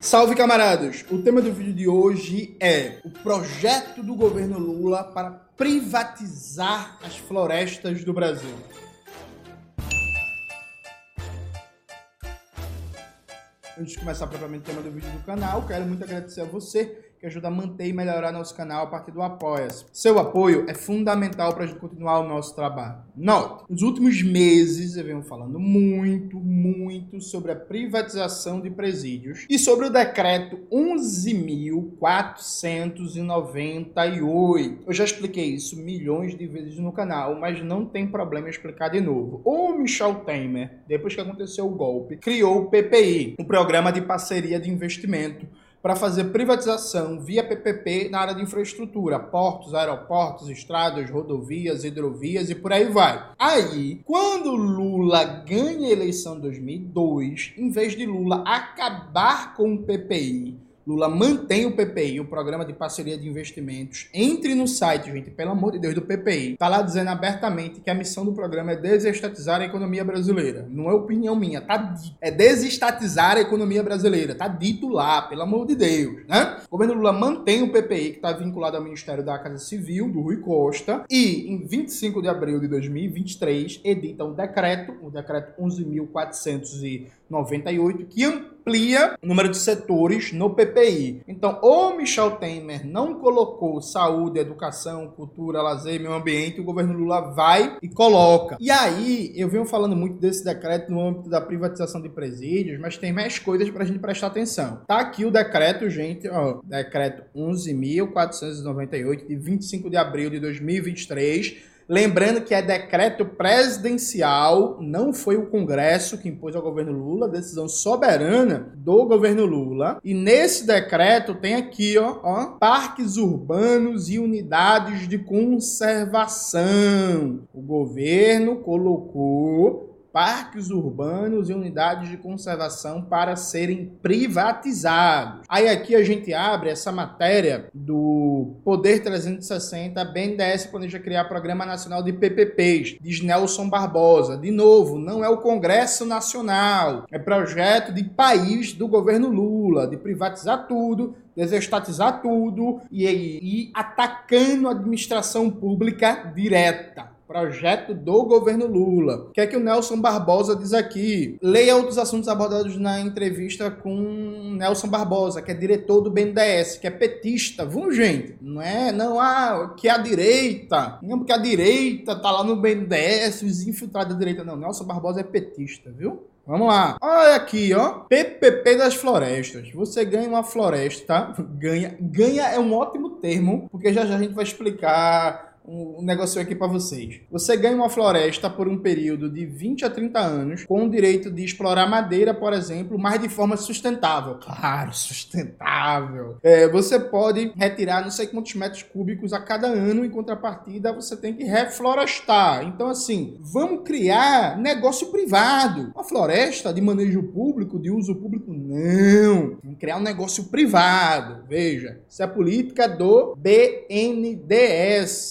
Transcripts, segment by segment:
Salve camaradas! O tema do vídeo de hoje é o projeto do governo Lula para privatizar as florestas do Brasil. Antes de começar propriamente o tema do vídeo do canal, quero muito agradecer a você que ajuda a manter e melhorar nosso canal a partir do Apoia-se. Seu apoio é fundamental para a gente continuar o nosso trabalho. Note, nos últimos meses eu venho falando muito, muito sobre a privatização de presídios e sobre o decreto 11.498. Eu já expliquei isso milhões de vezes no canal, mas não tem problema explicar de novo. O Michel Temer, depois que aconteceu o golpe, criou o PPI, o Programa de Parceria de Investimento para fazer privatização via PPP na área de infraestrutura, portos, aeroportos, estradas, rodovias, hidrovias e por aí vai. Aí, quando Lula ganha a eleição em 2002, em vez de Lula acabar com o PPI Lula mantém o PPI, o Programa de Parceria de Investimentos. Entre no site, gente, pelo amor de Deus, do PPI. Tá lá dizendo abertamente que a missão do programa é desestatizar a economia brasileira. Não é opinião minha, tá dito. É desestatizar a economia brasileira. Tá dito lá, pelo amor de Deus, né? O governo Lula mantém o PPI, que está vinculado ao Ministério da Casa Civil, do Rui Costa, e em 25 de abril de 2023 edita um decreto, o decreto 11.498, que amplia o número de setores no PPI. Então, o Michel Temer não colocou saúde, educação, cultura, lazer, meio ambiente, o governo Lula vai e coloca. E aí, eu venho falando muito desse decreto no âmbito da privatização de presídios, mas tem mais coisas para a gente prestar atenção. Tá aqui o decreto, gente, ó, decreto 11.498 de 25 de abril de 2023 Lembrando que é decreto presidencial, não foi o Congresso que impôs ao governo Lula, decisão soberana do governo Lula. E nesse decreto tem aqui, ó, ó parques urbanos e unidades de conservação. O governo colocou parques urbanos e unidades de conservação para serem privatizados. Aí aqui a gente abre essa matéria do Poder 360, a BNDES planeja criar Programa Nacional de PPPs, diz Nelson Barbosa. De novo, não é o Congresso Nacional, é projeto de país do governo Lula, de privatizar tudo, desestatizar tudo e, e atacando a administração pública direta. Projeto do governo Lula. O que é que o Nelson Barbosa diz aqui? Leia outros assuntos abordados na entrevista com Nelson Barbosa, que é diretor do BNDES, que é petista. Vamos, gente? Não é, não, ah, que a direita. Não, porque a direita tá lá no BNDES, os infiltrados da direita. Não, Nelson Barbosa é petista, viu? Vamos lá. Olha aqui, ó. PPP das florestas. Você ganha uma floresta, ganha. Ganha é um ótimo termo, porque já já a gente vai explicar um negócio aqui para vocês. Você ganha uma floresta por um período de 20 a 30 anos, com o direito de explorar madeira, por exemplo, mas de forma sustentável. Claro, sustentável. É, você pode retirar não sei quantos metros cúbicos a cada ano, em contrapartida, você tem que reflorestar. Então, assim, vamos criar negócio privado. Uma floresta de manejo público, de uso público, não. Vamos criar um negócio privado. Veja, isso é a política do BNDES.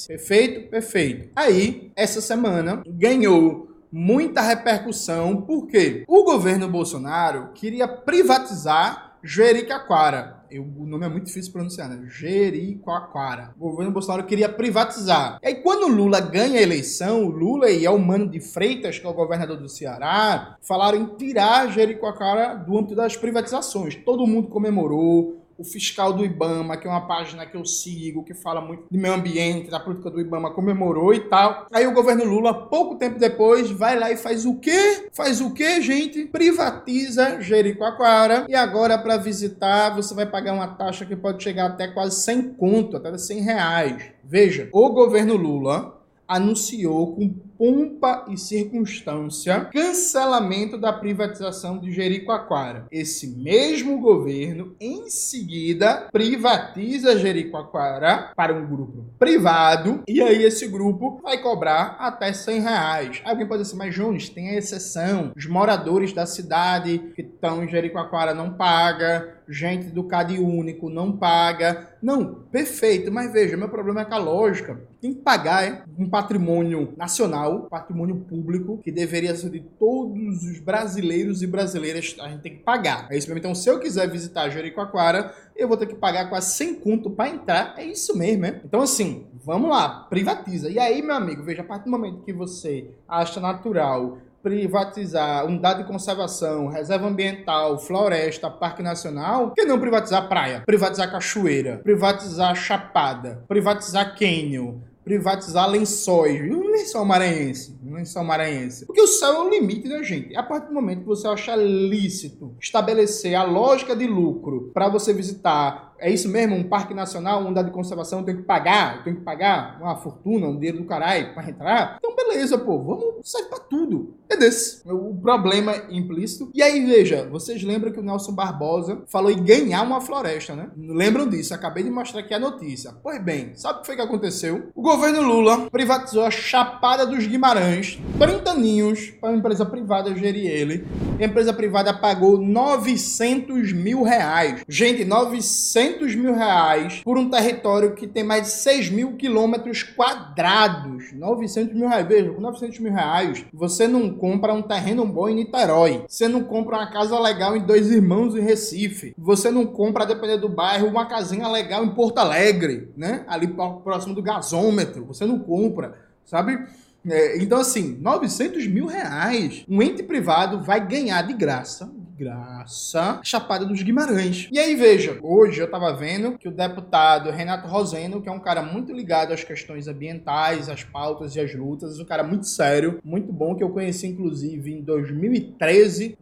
Perfeito? Perfeito? Perfeito. Aí, essa semana, ganhou muita repercussão porque o governo Bolsonaro queria privatizar Jericoacoara. o nome é muito difícil de pronunciar, né? Jericoacoara. O governo Bolsonaro queria privatizar. E aí, quando Lula ganha a eleição, Lula e o Mano de Freitas, que é o governador do Ceará, falaram em tirar Jericoacoara do âmbito das privatizações. Todo mundo comemorou o fiscal do Ibama, que é uma página que eu sigo, que fala muito de meio ambiente, da política do Ibama, comemorou e tal. Aí o governo Lula, pouco tempo depois, vai lá e faz o quê? Faz o quê, gente? Privatiza Jericoacoara e agora para visitar você vai pagar uma taxa que pode chegar até quase 100 conto, até 100 reais. Veja, o governo Lula anunciou com pompa e circunstância cancelamento da privatização de Jericoacoara. Esse mesmo governo, em seguida, privatiza Jericoacoara para um grupo privado e aí esse grupo vai cobrar até 100 reais. Alguém pode dizer, mas Jones, tem a exceção. Os moradores da cidade que estão em Jericoacoara não pagam gente do CAD único não paga. Não, perfeito, mas veja, meu problema é com a lógica. Tem que pagar é, um patrimônio nacional, patrimônio público, que deveria ser de todos os brasileiros e brasileiras, a gente tem que pagar. É isso mesmo. Então, se eu quiser visitar Jericoacoara, eu vou ter que pagar quase 100 conto para entrar. É isso mesmo, é? Então, assim, vamos lá, privatiza. E aí, meu amigo, veja, a partir do momento que você acha natural privatizar unidade de conservação, reserva ambiental, floresta, parque nacional, que não privatizar praia, privatizar cachoeira, privatizar chapada, privatizar cânion, privatizar lençóis, um lençol maranhense, um lençol maranhense. Porque o céu é o limite da gente. A partir do momento que você achar lícito estabelecer a lógica de lucro para você visitar é isso mesmo, um parque nacional, uma unidade de conservação, tem que pagar, tem que pagar uma fortuna, um dinheiro do caralho para entrar. Então, beleza, pô, vamos sair para tudo. É desse. O problema implícito. E aí, veja, vocês lembram que o Nelson Barbosa falou em ganhar uma floresta, né? Lembram disso? Acabei de mostrar aqui a notícia. Pois bem, sabe o que foi que aconteceu? O governo Lula privatizou a Chapada dos Guimarães, 30 aninhos, para uma empresa privada gerir ele. A empresa privada pagou 900 mil reais. Gente, 900 200 mil reais por um território que tem mais de 6 mil quilômetros quadrados. 900 mil reais. Veja, com 900 mil reais, você não compra um terreno bom em Niterói. Você não compra uma casa legal em Dois Irmãos em Recife. Você não compra, dependendo do bairro, uma casinha legal em Porto Alegre, né? Ali próximo do gasômetro. Você não compra, sabe? É, então, assim, 900 mil reais, um ente privado vai ganhar de graça graça, Chapada dos Guimarães. E aí, veja, hoje eu tava vendo que o deputado Renato Roseno, que é um cara muito ligado às questões ambientais, às pautas e às lutas, um cara muito sério, muito bom, que eu conheci inclusive em 2013,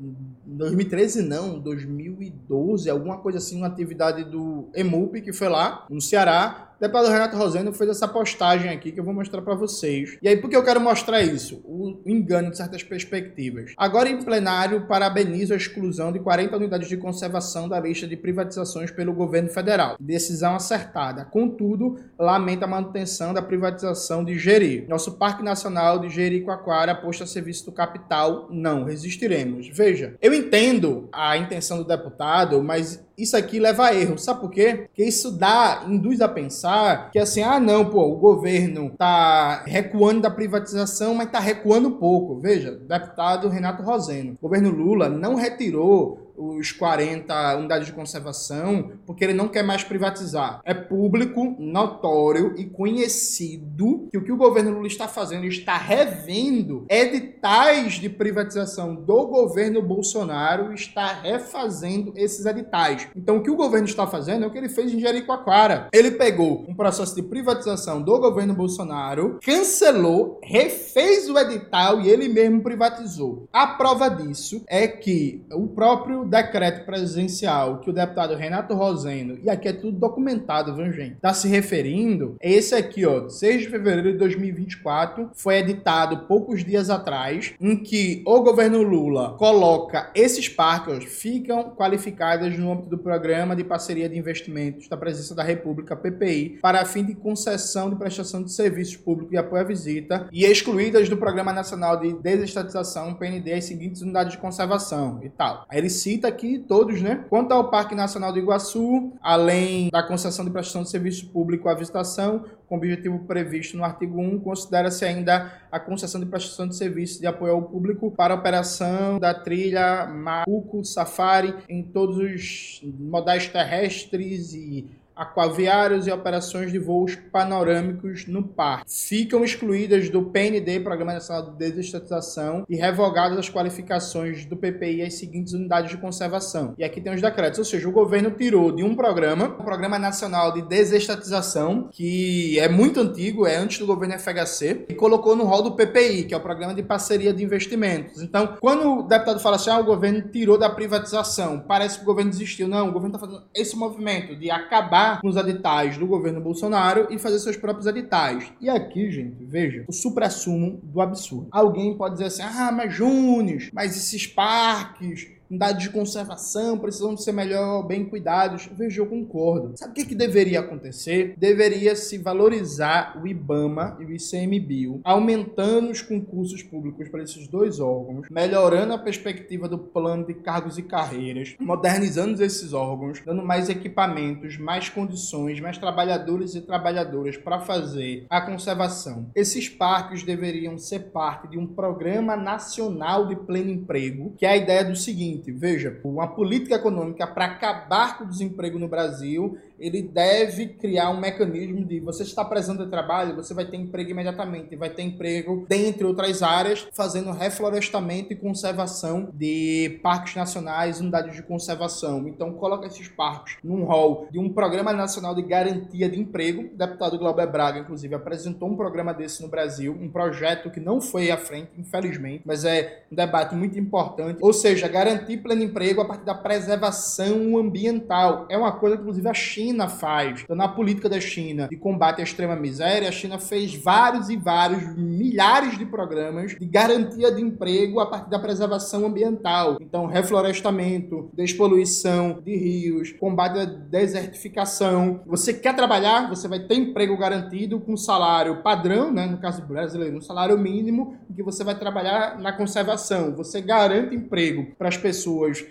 2013 não, 2012, alguma coisa assim, uma atividade do EMUP que foi lá no Ceará, o deputado Renato Rosendo fez essa postagem aqui que eu vou mostrar para vocês. E aí, por que eu quero mostrar isso? O engano de certas perspectivas. Agora, em plenário, parabenizo a exclusão de 40 unidades de conservação da lista de privatizações pelo governo federal. Decisão acertada. Contudo, lamenta a manutenção da privatização de Jeri. Nosso Parque Nacional de Jericoacoara posto a serviço do capital, não resistiremos. Veja, eu entendo a intenção do deputado, mas isso aqui leva a erro. Sabe por quê? Porque isso dá, induz a pensar que assim, ah não, pô, o governo tá recuando da privatização, mas tá recuando pouco. Veja, deputado Renato Roseno. O governo Lula não retirou os 40 unidades de conservação, porque ele não quer mais privatizar. É público, notório e conhecido que o que o governo Lula está fazendo, está revendo editais de privatização do governo Bolsonaro, está refazendo esses editais. Então, o que o governo está fazendo é o que ele fez em Jericoacoara. Ele pegou um processo de privatização do governo Bolsonaro, cancelou, refez o edital e ele mesmo privatizou. A prova disso é que o próprio decreto presidencial que o deputado Renato Rosendo, e aqui é tudo documentado, viu, gente? Está se referindo, é esse aqui, ó, 6 de fevereiro de 2024, foi editado poucos dias atrás, em que o governo Lula coloca esses parques, ficam qualificadas no âmbito do Programa de Parceria de Investimentos da Presidência da República, PPI, para fim de concessão de prestação de serviços públicos e apoio à visita, e excluídas do Programa Nacional de Desestatização, PND, as seguintes unidades de conservação e tal. Aí ele cita cita aqui todos, né? Quanto ao Parque Nacional do Iguaçu, além da concessão de prestação de serviço público à visitação, com objetivo previsto no artigo 1, considera-se ainda a concessão de prestação de serviço de apoio ao público para a operação da trilha Macuco Safari em todos os modais terrestres e aquaviários e operações de voos panorâmicos no parque. Ficam excluídas do PND, Programa Nacional de Desestatização, e revogadas as qualificações do PPI as seguintes unidades de conservação. E aqui tem os decretos, ou seja, o governo tirou de um programa, o Programa Nacional de Desestatização, que é muito antigo, é antes do governo FHC, e colocou no rol do PPI, que é o Programa de Parceria de Investimentos. Então, quando o deputado fala assim, ah, o governo tirou da privatização, parece que o governo desistiu. Não, o governo está fazendo esse movimento de acabar nos editais do governo Bolsonaro e fazer seus próprios editais. E aqui, gente, veja, o supra-sumo do absurdo. Alguém pode dizer assim, ah, mas Júnior, mas esses parques unidades de conservação precisam ser melhor, bem cuidados. Veja, eu concordo. Sabe o que, que deveria acontecer? Deveria se valorizar o IBAMA e o ICMBio, aumentando os concursos públicos para esses dois órgãos, melhorando a perspectiva do plano de cargos e carreiras, modernizando esses órgãos, dando mais equipamentos, mais condições, mais trabalhadores e trabalhadoras para fazer a conservação. Esses parques deveriam ser parte de um programa nacional de pleno emprego, que é a ideia do seguinte: veja, uma política econômica para acabar com o desemprego no Brasil ele deve criar um mecanismo de você está precisando de trabalho, você vai ter emprego imediatamente, vai ter emprego dentre outras áreas, fazendo reflorestamento e conservação de parques nacionais, unidades de conservação. Então, coloca esses parques num rol de um programa nacional de garantia de emprego. O deputado Glauber Braga, inclusive, apresentou um programa desse no Brasil, um projeto que não foi à frente, infelizmente, mas é um debate muito importante. Ou seja, garantir pleno emprego a partir da preservação ambiental. É uma coisa, inclusive, a China faz. Então, na política da China de combate à extrema miséria, a China fez vários e vários, milhares de programas de garantia de emprego a partir da preservação ambiental. Então, reflorestamento, despoluição de rios, combate à desertificação. Você quer trabalhar, você vai ter emprego garantido com salário padrão, né? no caso brasileiro, um salário mínimo, que você vai trabalhar na conservação. Você garante emprego para as pessoas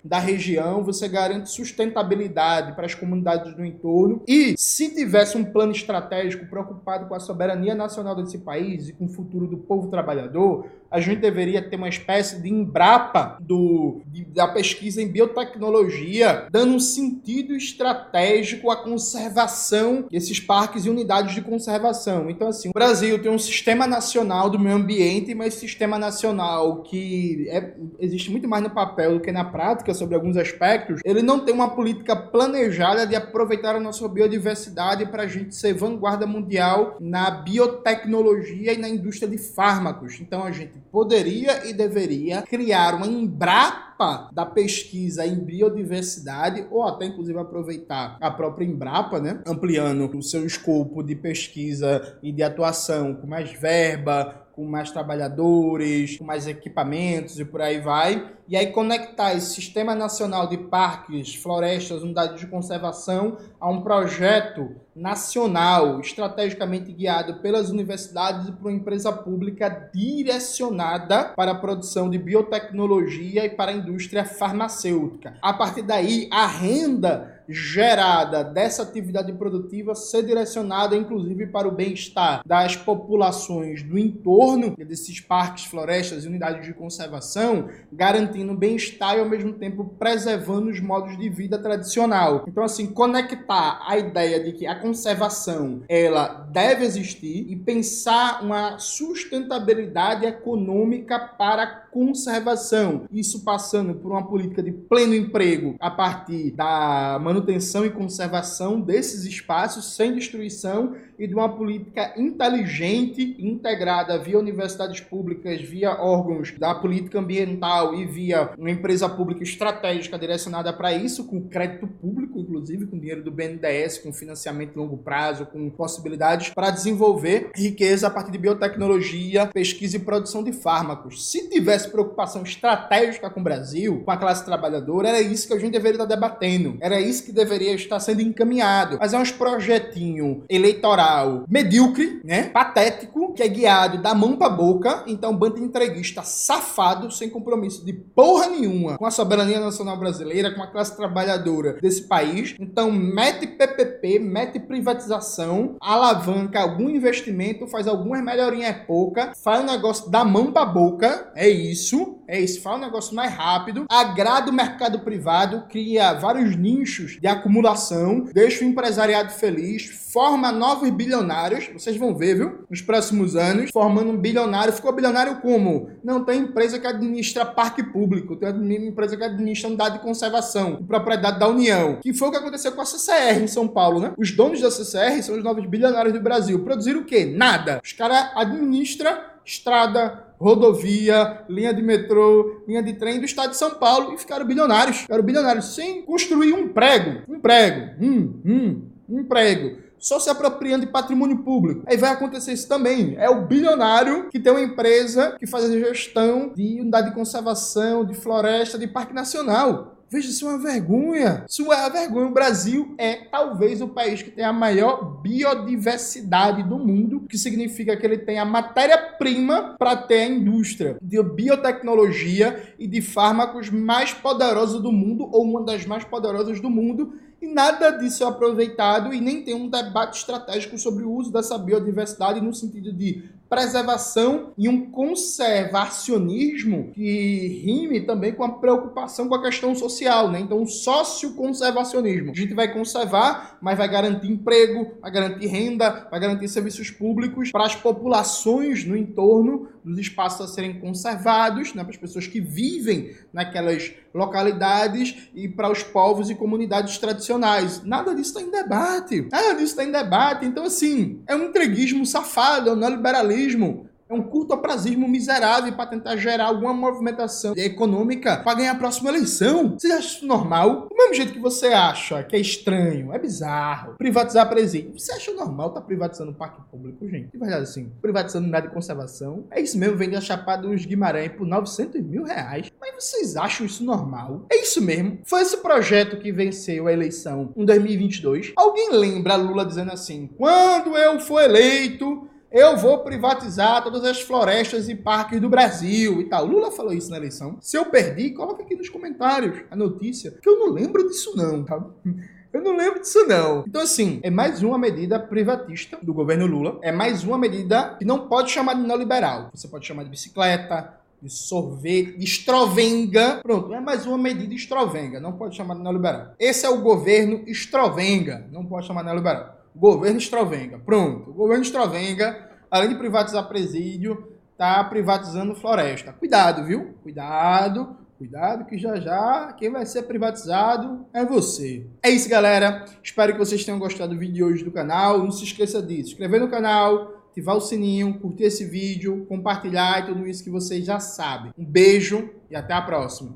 da região, você garante sustentabilidade para as comunidades do entorno. E se tivesse um plano estratégico preocupado com a soberania nacional desse país e com o futuro do povo trabalhador, a gente deveria ter uma espécie de embrapa do, de, da pesquisa em biotecnologia, dando um sentido estratégico à conservação desses parques e unidades de conservação. Então, assim, o Brasil tem um sistema nacional do meio ambiente, mas sistema nacional que é, existe muito mais no papel do que na prática sobre alguns aspectos, ele não tem uma política planejada de aproveitar a nossa biodiversidade para a gente ser vanguarda mundial na biotecnologia e na indústria de fármacos. Então, a gente poderia e deveria criar uma Embrapa da pesquisa em biodiversidade, ou até inclusive aproveitar a própria Embrapa, né? ampliando o seu escopo de pesquisa e de atuação com mais verba, com mais trabalhadores, com mais equipamentos e por aí vai. E aí conectar esse Sistema Nacional de Parques, Florestas, Unidades de Conservação a um projeto nacional, estrategicamente guiado pelas universidades e por uma empresa pública direcionada para a produção de biotecnologia e para a indústria farmacêutica. A partir daí, a renda gerada dessa atividade produtiva ser direcionada, inclusive, para o bem-estar das populações do entorno desses parques, florestas e unidades de conservação, garantindo bem-estar e, ao mesmo tempo, preservando os modos de vida tradicional. Então, assim, conectar a ideia de que a conservação ela deve existir e pensar uma sustentabilidade econômica para a conservação. Isso passando por uma política de pleno emprego a partir da manutenção e conservação desses espaços sem destruição e de uma política inteligente, integrada via universidades públicas, via órgãos da política ambiental e via uma empresa pública estratégica direcionada para isso, com crédito público, inclusive com dinheiro do BNDES, com financiamento de longo prazo, com possibilidades para desenvolver riqueza a partir de biotecnologia, pesquisa e produção de fármacos. Se tivesse preocupação estratégica com o Brasil, com a classe trabalhadora, era isso que a gente deveria estar debatendo. Era isso que deveria estar sendo encaminhado. Mas é uns projetinho eleitoral medíocre, né? Patético, que é guiado da mão pra boca. Então, bando de entreguista safado, sem compromisso de porra nenhuma com a soberania nacional brasileira, com a classe trabalhadora desse país. Então, mete PPP, mete privatização, alavanca algum investimento, faz algumas melhorinhas é pouca, faz um negócio da mão pra boca. É isso. É isso, faz um negócio mais rápido, agrada o mercado privado, cria vários nichos de acumulação, deixa o empresariado feliz, forma novos bilionários, vocês vão ver, viu? Nos próximos anos, formando um bilionário. Ficou bilionário como? Não, tem empresa que administra parque público, tem empresa que administra unidade de conservação, de propriedade da União. Que foi o que aconteceu com a CCR em São Paulo, né? Os donos da CCR são os novos bilionários do Brasil. Produziram o quê? Nada. Os caras administram estrada, rodovia, linha de metrô, linha de trem do estado de São Paulo e ficaram bilionários. Ficaram bilionários sem construir um prego. Um prego. Hum, hum, um prego só se apropriando de patrimônio público. Aí vai acontecer isso também. É o bilionário que tem uma empresa que faz a gestão de unidade de conservação, de floresta, de parque nacional. Veja, isso é uma vergonha. Isso é uma vergonha. O Brasil é talvez o país que tem a maior biodiversidade do mundo, o que significa que ele tem a matéria-prima para ter a indústria de biotecnologia e de fármacos mais poderosa do mundo, ou uma das mais poderosas do mundo, e nada disso é aproveitado e nem tem um debate estratégico sobre o uso dessa biodiversidade no sentido de preservação e um conservacionismo que rime também com a preocupação com a questão social, né? Então, um socioconservacionismo. A gente vai conservar, mas vai garantir emprego, vai garantir renda, vai garantir serviços públicos para as populações no entorno dos espaços a serem conservados, né? para as pessoas que vivem naquelas localidades e para os povos e comunidades tradicionais. Nada disso está em debate. Nada disso está em debate. Então, assim, é um entreguismo safado, é um neoliberalismo é um curto-prazismo miserável para tentar gerar alguma movimentação econômica para ganhar a próxima eleição. Você acha isso normal? Do mesmo jeito que você acha que é estranho, é bizarro, privatizar presídio. Você acha normal tá privatizando o parque público, gente? De verdade, assim, privatizando nada de conservação. É isso mesmo, vende a Chapada dos Guimarães por 900 mil reais. Mas vocês acham isso normal? É isso mesmo. Foi esse projeto que venceu a eleição em 2022. Alguém lembra Lula dizendo assim: quando eu for eleito eu vou privatizar todas as florestas e parques do Brasil e tal. Lula falou isso na eleição. Se eu perdi, coloca aqui nos comentários a notícia, que eu não lembro disso não, tá? Eu não lembro disso não. Então assim, é mais uma medida privatista do governo Lula. É mais uma medida que não pode chamar de neoliberal. Você pode chamar de bicicleta, de sorvete, de estrovenga. Pronto, é mais uma medida estrovenga. Não pode chamar de neoliberal. Esse é o governo estrovenga. Não pode chamar de neoliberal. Governo Estrovenga. Pronto. O governo Estrovenga, além de privatizar presídio, tá privatizando floresta. Cuidado, viu? Cuidado. Cuidado que já já quem vai ser privatizado é você. É isso, galera. Espero que vocês tenham gostado do vídeo de hoje do canal. Não se esqueça disso. Se inscrever no canal, ativar o sininho, curtir esse vídeo, compartilhar e tudo isso que vocês já sabem. Um beijo e até a próxima.